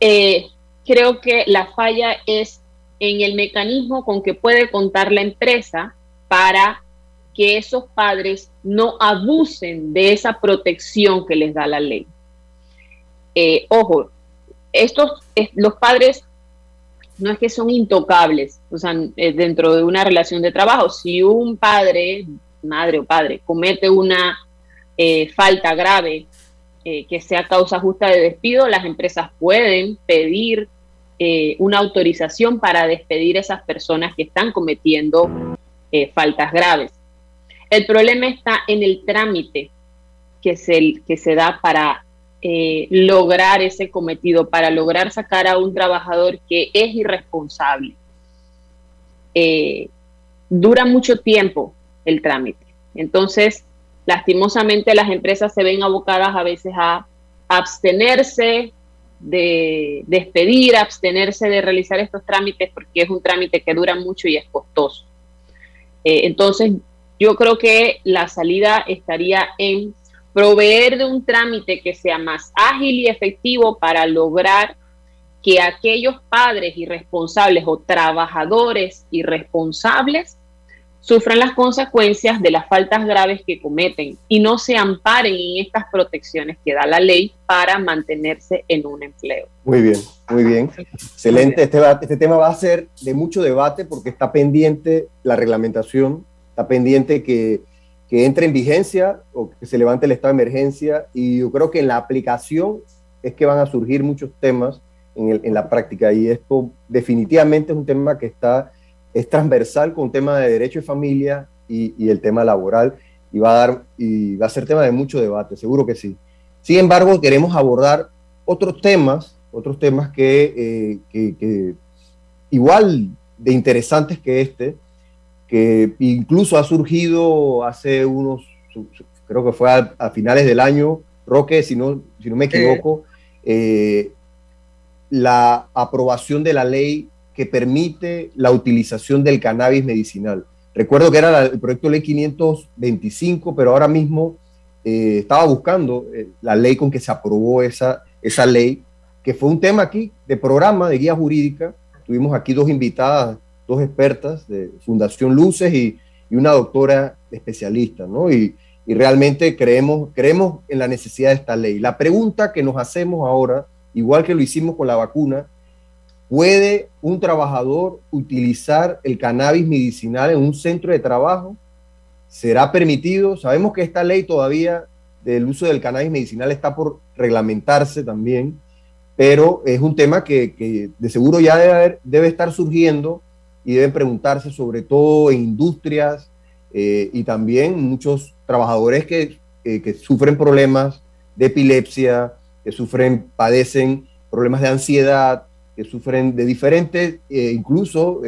Eh, creo que la falla es en el mecanismo con que puede contar la empresa para que esos padres no abusen de esa protección que les da la ley. Eh, ojo, estos, los padres no es que son intocables, o sea, eh, dentro de una relación de trabajo. Si un padre, madre o padre, comete una eh, falta grave que sea causa justa de despido, las empresas pueden pedir una autorización para despedir a esas personas que están cometiendo faltas graves. El problema está en el trámite que se, que se da para eh, lograr ese cometido, para lograr sacar a un trabajador que es irresponsable. Eh, dura mucho tiempo el trámite. Entonces, lastimosamente las empresas se ven abocadas a veces a abstenerse de despedir, abstenerse de realizar estos trámites porque es un trámite que dura mucho y es costoso. Eh, entonces, yo creo que la salida estaría en proveer de un trámite que sea más ágil y efectivo para lograr que aquellos padres irresponsables o trabajadores irresponsables sufran las consecuencias de las faltas graves que cometen y no se amparen en estas protecciones que da la ley para mantenerse en un empleo. Muy bien, muy bien. Excelente. Este, este tema va a ser de mucho debate porque está pendiente la reglamentación está pendiente que, que entre en vigencia o que se levante el estado de emergencia y yo creo que en la aplicación es que van a surgir muchos temas en, en la práctica y esto definitivamente es un tema que está, es transversal con tema de derecho y familia y, y, el tema laboral y va, a dar, y va a ser tema de mucho debate, seguro que sí. Sin embargo, queremos abordar otros temas, otros temas que, eh, que, que igual de interesantes que este, que incluso ha surgido hace unos, creo que fue a, finales del año, Roque, si no, si no me equivoco, eh, la aprobación de la ley que permite la utilización del cannabis medicinal. Recuerdo que era el proyecto ley 525, pero ahora mismo eh, estaba buscando eh, la ley con que se aprobó esa, esa ley, que fue un tema aquí de programa de guía jurídica. Tuvimos aquí dos invitadas dos expertas de Fundación Luces y, una doctora especialista, ¿no? Y, realmente creemos, creemos en la necesidad de esta ley. La pregunta que nos hacemos ahora, igual que lo hicimos con la vacuna, ¿puede un trabajador utilizar el cannabis medicinal en un centro de trabajo? ¿Será permitido? Sabemos que esta ley todavía del uso del cannabis medicinal está por reglamentarse también, pero es un tema que, de seguro ya debe, debe estar surgiendo y deben preguntarse sobre todo en industrias eh, y también muchos trabajadores que, eh, que, sufren problemas de epilepsia, que sufren, padecen problemas de ansiedad, que sufren de diferentes, eh, incluso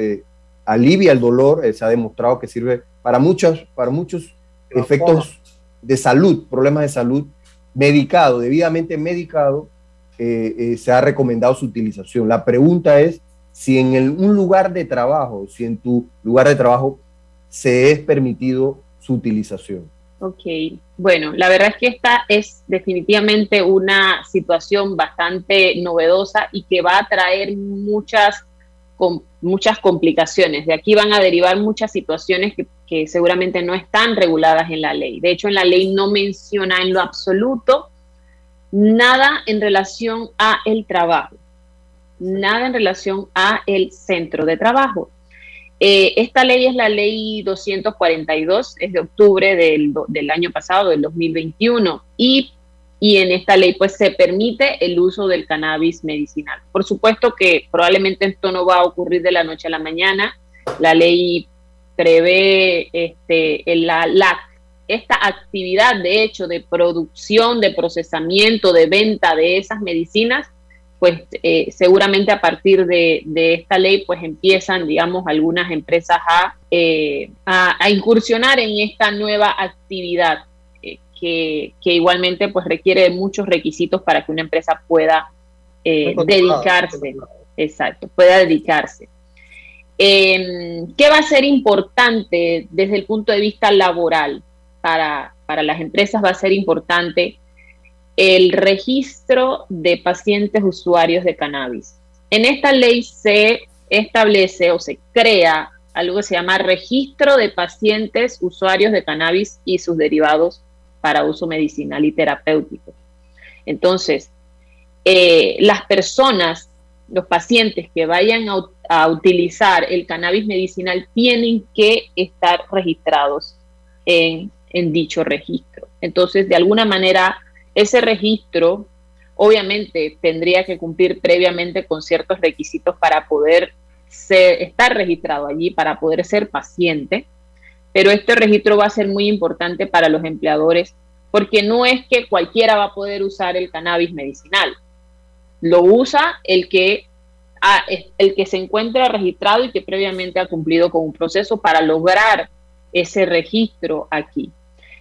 alivia el dolor, se ha demostrado que sirve para, muchos para muchos efectos de salud, problemas de salud, medicado, debidamente medicado, se ha recomendado su utilización. La pregunta es si en un lugar de trabajo, si en tu lugar de trabajo se es permitido su utilización. Ok, bueno, la verdad es que esta es definitivamente una situación bastante novedosa y que va a traer muchas, muchas complicaciones. De aquí van a derivar muchas situaciones que, que seguramente no están reguladas en la ley. De hecho, en la ley no menciona en lo absoluto nada en relación a el trabajo nada en relación a el centro de trabajo. Eh, esta ley es la ley 242, es de octubre del, año pasado, del 2021, y y en esta ley pues se permite el uso del cannabis medicinal. Por supuesto que probablemente esto no va a ocurrir de la noche a la mañana. La ley prevé este, esta actividad de hecho de producción, de procesamiento, de venta de esas medicinas, pues eh, seguramente a partir de, esta ley pues empiezan, digamos, algunas empresas a, eh, a, incursionar en esta nueva actividad que, igualmente pues requiere muchos requisitos para que una empresa pueda eh, dedicarse. Exacto, pueda dedicarse. Em, ¿Qué va a ser importante desde el punto de vista laboral para, para las empresas? Va a ser importante el registro de pacientes usuarios de cannabis. En esta ley se establece o se crea algo que se llama registro de pacientes usuarios de cannabis y sus derivados para uso medicinal y terapéutico. Entonces, eh, las personas, los pacientes que vayan a, utilizar el cannabis medicinal tienen que estar registrados en, en dicho registro. Entonces, de alguna manera, ese registro obviamente tendría que cumplir previamente con ciertos requisitos para poder ser, estar registrado allí, para poder ser paciente pero este registro va a ser muy importante para los empleadores porque no es que cualquiera va a poder usar el cannabis medicinal. Lo usa el que, el que se encuentra registrado y que previamente ha cumplido con un proceso para lograr ese registro aquí.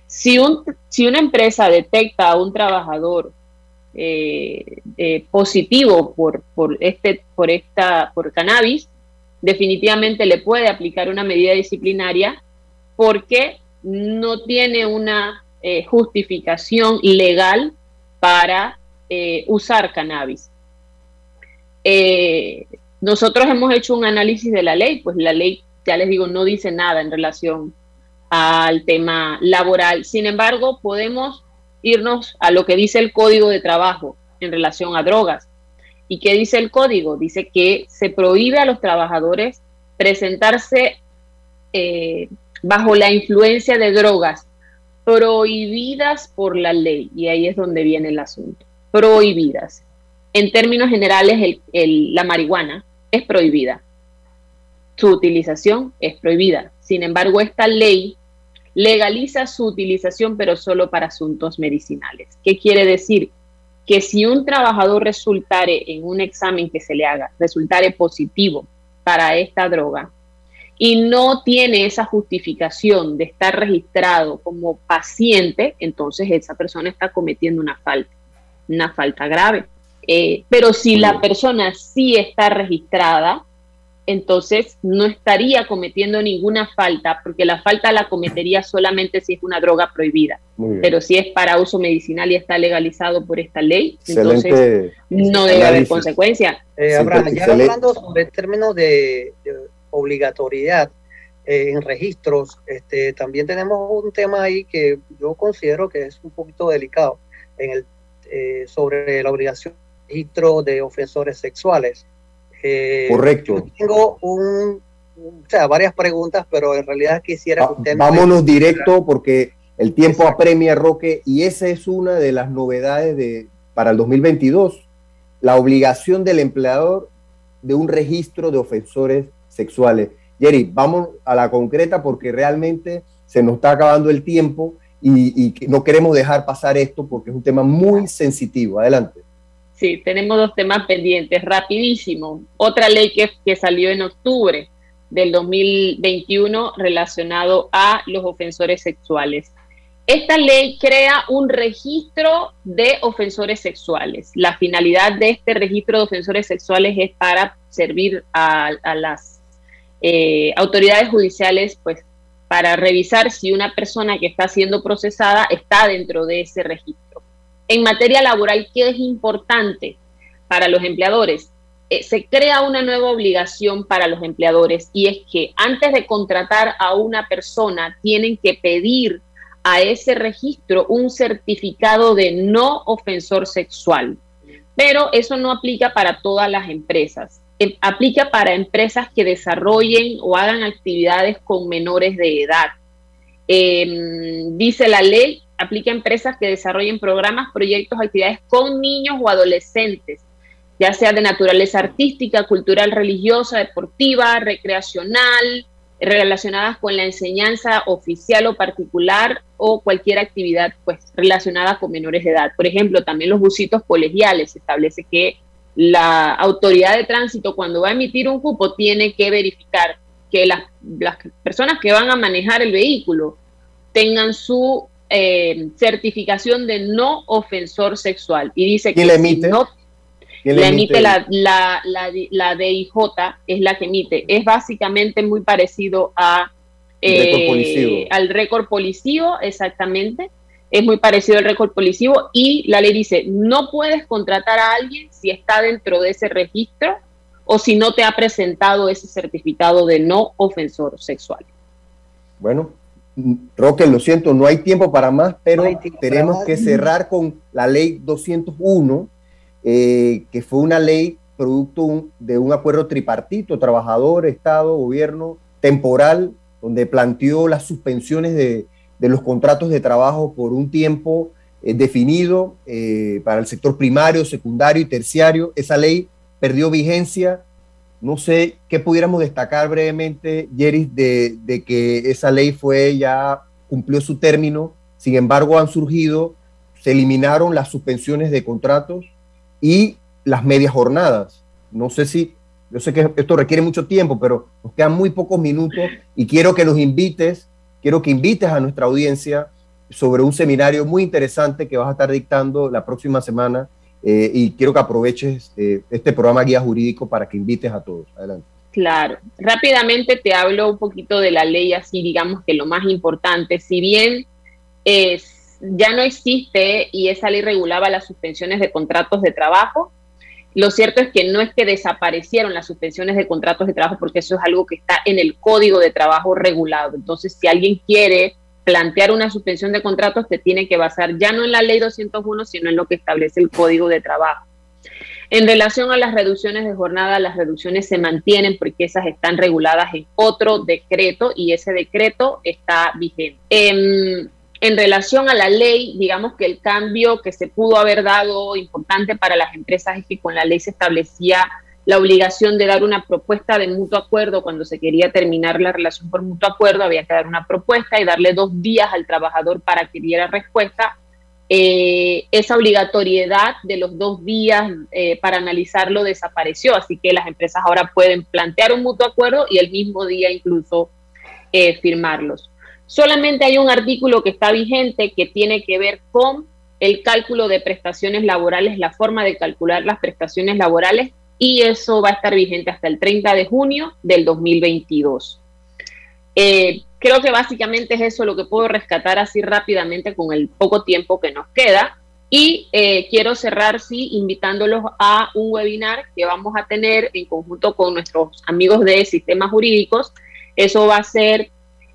Si, un, si una empresa detecta a un trabajador eh, eh, positivo por, por, este, por, esta, por cannabis, definitivamente le puede aplicar una medida disciplinaria porque no tiene una eh, justificación legal para usar cannabis. Nosotros hemos hecho un análisis de la ley, pues la ley, ya les digo, no dice nada en relación al tema laboral. Sin embargo, podemos irnos a lo que dice el Código de Trabajo en relación a drogas. ¿Y qué dice el código? Dice que se prohíbe a los trabajadores presentarse bajo la influencia de drogas prohibidas por la ley. Y ahí es donde viene el asunto. Prohibidas. En términos generales, la marihuana es prohibida. Su utilización es prohibida. Sin embargo, esta ley legaliza su utilización, pero solo para asuntos medicinales. ¿Qué quiere decir? Que si un trabajador resultare en un examen que se le haga, resultare positivo para esta droga, y no tiene esa justificación de estar registrado como paciente, entonces esa persona está cometiendo una falta, una falta grave. Eh, pero si la persona sí está registrada, entonces no estaría cometiendo ninguna falta, porque la falta la cometería solamente si es una droga prohibida. Pero si es para uso medicinal y está legalizado por esta ley, entonces no debe haber consecuencia. Eh, ya hablando sobre el término de obligatoriedad eh, en registros, este, también tenemos un tema ahí que yo considero que es un poquito delicado en el, eh, sobre la obligación de registro de ofensores sexuales. Eh, Correcto. tengo un, o sea, varias preguntas, pero en realidad quisiera que usted... Vámonos directo porque el tiempo apremia, Roque, y esa es una de las novedades de, para el 2022, la obligación del empleador de un registro de ofensores sexuales. Jerry, vamos a la concreta porque realmente se nos está acabando el tiempo y, no queremos dejar pasar esto porque es un tema muy sensitivo. Adelante. Sí, tenemos dos temas pendientes, rapidísimo. Otra ley que, salió en octubre del 2021 relacionado a los ofensores sexuales. Esta ley crea un registro de ofensores sexuales. La finalidad de este registro de ofensores sexuales es para servir a, a las eh, autoridades judiciales, pues, para revisar si una persona que está siendo procesada está dentro de ese registro. En materia laboral, ¿qué es importante para los empleadores? Eh, se crea una nueva obligación para los empleadores y es que antes de contratar a una persona tienen que pedir a ese registro un certificado de no ofensor sexual. Pero eso no aplica para todas las empresas. Em, aplica para empresas que desarrollen o hagan actividades con menores de edad. Em, dice la ley aplica empresas que desarrollen programas, proyectos, actividades con niños o adolescentes, ya sea de naturaleza artística, cultural, religiosa, deportiva, recreacional, relacionadas con la enseñanza oficial o particular o cualquier actividad pues relacionada con menores de edad. Por ejemplo, también los busitos colegiales establece que la autoridad de tránsito cuando va a emitir un cupo tiene que verificar que las, personas que van a manejar el vehículo tengan su eh, certificación de no ofensor sexual. Y dice que le emite? no le emite la, la, la, DIJ, es la que emite. Es básicamente muy parecido a, eh, al récord policivo, exactamente. Es muy parecido al récord policivo y la ley dice, no puedes contratar a alguien si está dentro de ese registro o si no te ha presentado ese certificado de no ofensor sexual. Bueno, Roque, lo siento, no hay tiempo para más, pero tenemos que cerrar con la ley 201 eh, que fue una ley producto de un acuerdo tripartito, trabajador, Estado, gobierno, temporal, donde planteó las suspensiones de, los contratos de trabajo por un tiempo eh, definido eh, para el sector primario, secundario y terciario. Esa ley perdió vigencia. No sé qué pudiéramos destacar brevemente, Yeris, de, que esa ley fue ya cumplió su término. Sin embargo, han surgido, se eliminaron las suspensiones de contratos, y las medias jornadas. No sé si, yo sé que esto requiere mucho tiempo, pero nos quedan muy pocos minutos y quiero que nos invites, quiero que invites a nuestra audiencia sobre un seminario muy interesante que vas a estar dictando la próxima semana eh, y quiero que aproveches eh, este programa Guía Jurídico para que invites a todos. Adelante. Claro, rápidamente te hablo un poquito de la ley, así digamos que lo más importante, si bien es ya no existe y esa ley regulaba las suspensiones de contratos de trabajo. Lo cierto es que no es que desaparecieron las suspensiones de contratos de trabajo porque eso es algo que está en el código de trabajo regulado. Entonces, si alguien quiere plantear una suspensión de contratos, te tiene que basar ya no en la ley 201, sino en lo que establece el código de trabajo. En relación a las reducciones de jornada, las reducciones se mantienen porque esas están reguladas en otro decreto y ese decreto está vigente. Em, en relación a la ley, digamos que el cambio que se pudo haber dado importante para las empresas es que con la ley se establecía la obligación de dar una propuesta de mutuo acuerdo cuando se quería terminar la relación por mutuo acuerdo, había que dar una propuesta y darle dos días al trabajador para que diera respuesta. Eh, esa obligatoriedad de los dos días eh, para analizarlo desapareció, así que las empresas ahora pueden plantear un mutuo acuerdo y el mismo día incluso eh, firmarlos. Solamente hay un artículo que está vigente que tiene que ver con el cálculo de prestaciones laborales, la forma de calcular las prestaciones laborales, y eso va a estar vigente hasta el 30 de junio del 2022. Eh, creo que básicamente es eso lo que puedo rescatar así rápidamente con el poco tiempo que nos queda. Y eh, quiero cerrar, sí, invitándolos a un webinar que vamos a tener en conjunto con nuestros amigos de sistemas jurídicos. Eso va a ser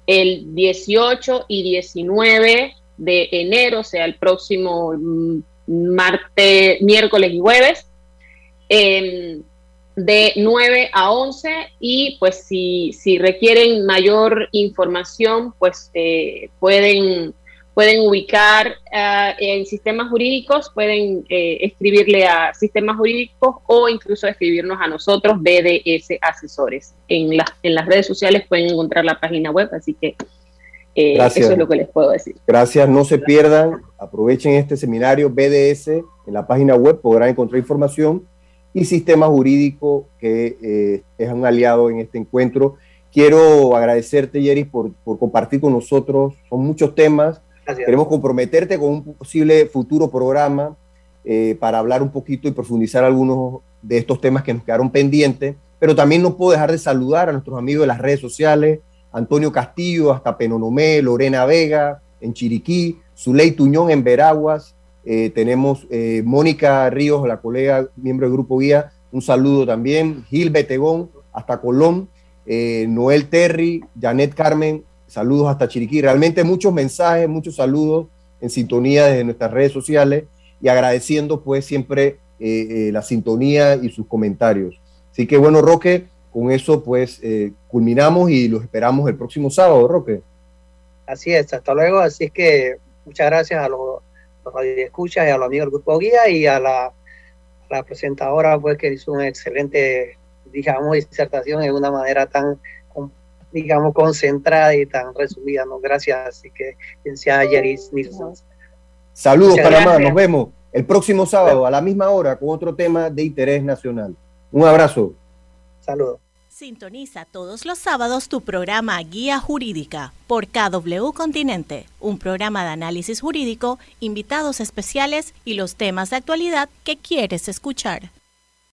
el 18 y 19 de enero, o sea, el próximo mm, martes, miércoles y jueves, em, de 9 a 11 y pues si, si requieren mayor información, pues eh, pueden pueden ubicar ah, en sistemas jurídicos, pueden eh, escribirle a sistemas jurídicos o incluso escribirnos a nosotros, BDS Asesores. En, en las redes sociales pueden encontrar la página web, así que eh, eso es lo que les puedo decir. Gracias, no se pierdan, aprovechen este seminario BDS, en la página web podrán encontrar información y sistema jurídico que eh, es un aliado en este encuentro. Quiero agradecerte, Jerry, por, por compartir con nosotros. Son muchos temas Queremos comprometerte con un posible futuro programa eh, para hablar un poquito y profundizar algunos de estos temas que nos quedaron pendientes, pero también no puedo dejar de saludar a nuestros amigos de las redes sociales, Antonio Castillo hasta Penonomé, Lorena Vega en Chiriquí, Zuley Tuñón en Veraguas, eh, tenemos eh, Mónica Ríos, la colega, miembro del Grupo Guía, un saludo también, Gil Betegón hasta Colón, Noel Terry, Janet Carmen Saludos hasta Chiriquí. Realmente muchos mensajes, muchos saludos en sintonía desde nuestras redes sociales y agradeciendo pues siempre eh, eh, la sintonía y sus comentarios. Así que bueno, Roque, con eso pues eh, culminamos y los esperamos el próximo sábado, Roque. Así es, hasta luego. Así es que muchas gracias a los, los radioescuchas y a los amigos del Grupo Guía y a la, la presentadora pues que hizo una excelente, digamos, disertación de una manera tan digamos, concentrada y tan resumida, ¿no? Gracias, así que sea Yeris Nilsson. Saludos, Panamá, nos vemos el próximo sábado a la misma hora con otro tema de interés nacional. Un abrazo. Saludos. Sintoniza todos los sábados tu programa Guía Jurídica por KW Continente, un programa de análisis jurídico, invitados especiales y los temas de actualidad que quieres escuchar.